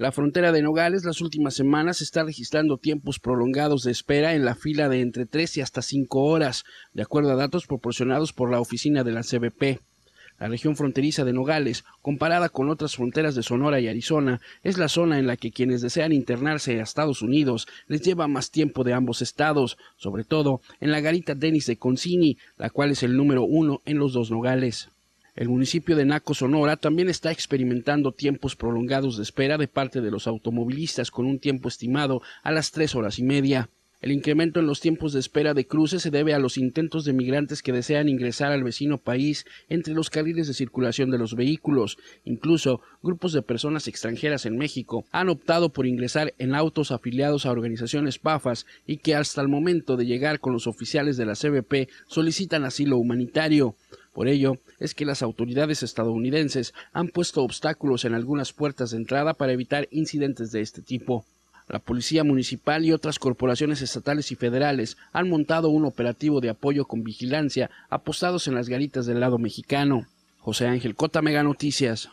La frontera de Nogales las últimas semanas está registrando tiempos prolongados de espera en la fila de entre 3 y hasta 5 horas, de acuerdo a datos proporcionados por la oficina de la CBP. La región fronteriza de Nogales, comparada con otras fronteras de Sonora y Arizona, es la zona en la que quienes desean internarse a Estados Unidos les lleva más tiempo de ambos estados, sobre todo en la garita Denis de Concini, la cual es el número uno en los dos Nogales. El municipio de Naco, Sonora, también está experimentando tiempos prolongados de espera de parte de los automovilistas con un tiempo estimado a las tres horas y media. El incremento en los tiempos de espera de cruces se debe a los intentos de migrantes que desean ingresar al vecino país entre los carriles de circulación de los vehículos. Incluso grupos de personas extranjeras en México han optado por ingresar en autos afiliados a organizaciones PAFAS y que hasta el momento de llegar con los oficiales de la CBP solicitan asilo humanitario. Por ello, es que las autoridades estadounidenses han puesto obstáculos en algunas puertas de entrada para evitar incidentes de este tipo. La Policía Municipal y otras corporaciones estatales y federales han montado un operativo de apoyo con vigilancia apostados en las garitas del lado mexicano. José Ángel Cota Mega Noticias.